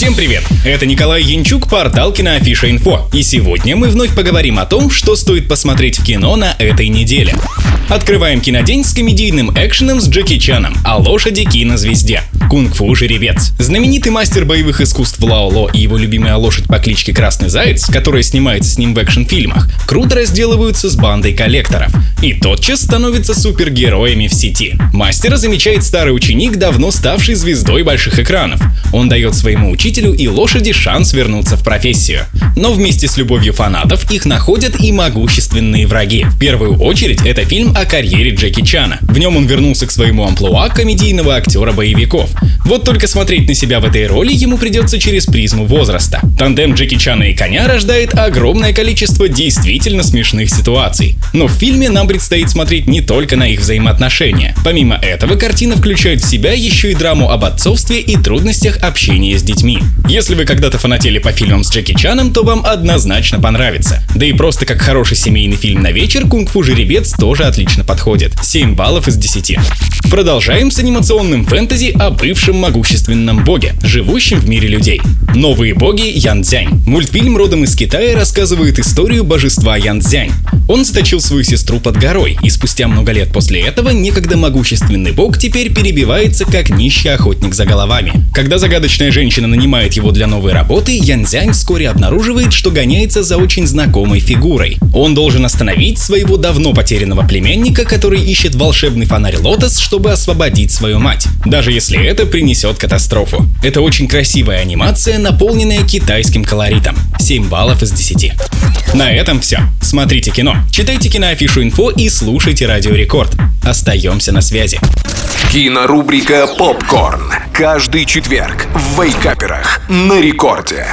Всем привет! Это Николай Янчук, портал Киноафиша Инфо. И сегодня мы вновь поговорим о том, что стоит посмотреть в кино на этой неделе. Открываем кинодень с комедийным экшеном с Джеки Чаном о лошади кинозвезде. Кунг-фу жеребец. Знаменитый мастер боевых искусств Лао Ло и его любимая лошадь по кличке Красный Заяц, которая снимается с ним в экшн-фильмах, круто разделываются с бандой коллекторов. И тотчас становятся супергероями в сети. Мастера замечает старый ученик, давно ставший звездой больших экранов. Он дает своему учителю и лошади шанс вернуться в профессию. Но вместе с любовью фанатов их находят и могущественные враги. В первую очередь это фильм о карьере Джеки Чана. В нем он вернулся к своему амплуа комедийного актера боевиков. Вот только смотреть на себя в этой роли ему придется через призму возраста. Тандем Джеки Чана и коня рождает огромное количество действительно смешных ситуаций. Но в фильме нам предстоит смотреть не только на их взаимоотношения. Помимо этого, картина включает в себя еще и драму об отцовстве и трудностях общения с детьми. Если вы когда-то фанатели по фильмам с Джеки Чаном, то вам однозначно понравится. Да и просто как хороший семейный фильм на вечер, «Кунг-фу жеребец» тоже отлично подходит. 7 баллов из 10. Продолжаем с анимационным фэнтези о бывшем могущественном боге, живущем в мире людей. Новые боги Янцзянь. Мультфильм родом из Китая рассказывает историю божества Янцзянь. Он заточил свою сестру под горой, и спустя много лет после этого некогда могущественный бог теперь перебивается как нищий охотник за головами. Когда загадочная женщина нанимает его для новой работы, Янцзянь вскоре обнаруживает, что гоняется за очень знакомой фигурой. Он должен остановить своего давно потерянного племянника, который ищет волшебный фонарь Лотос, чтобы освободить свою мать. Даже если это принесет катастрофу. Это очень красивая анимация, наполненная китайским колоритом. 7 баллов из 10. На этом все. Смотрите кино, читайте киноафишу инфо и слушайте Радио Рекорд. Остаемся на связи. Кинорубрика «Попкорн». Каждый четверг в Вейкаперах на рекорде.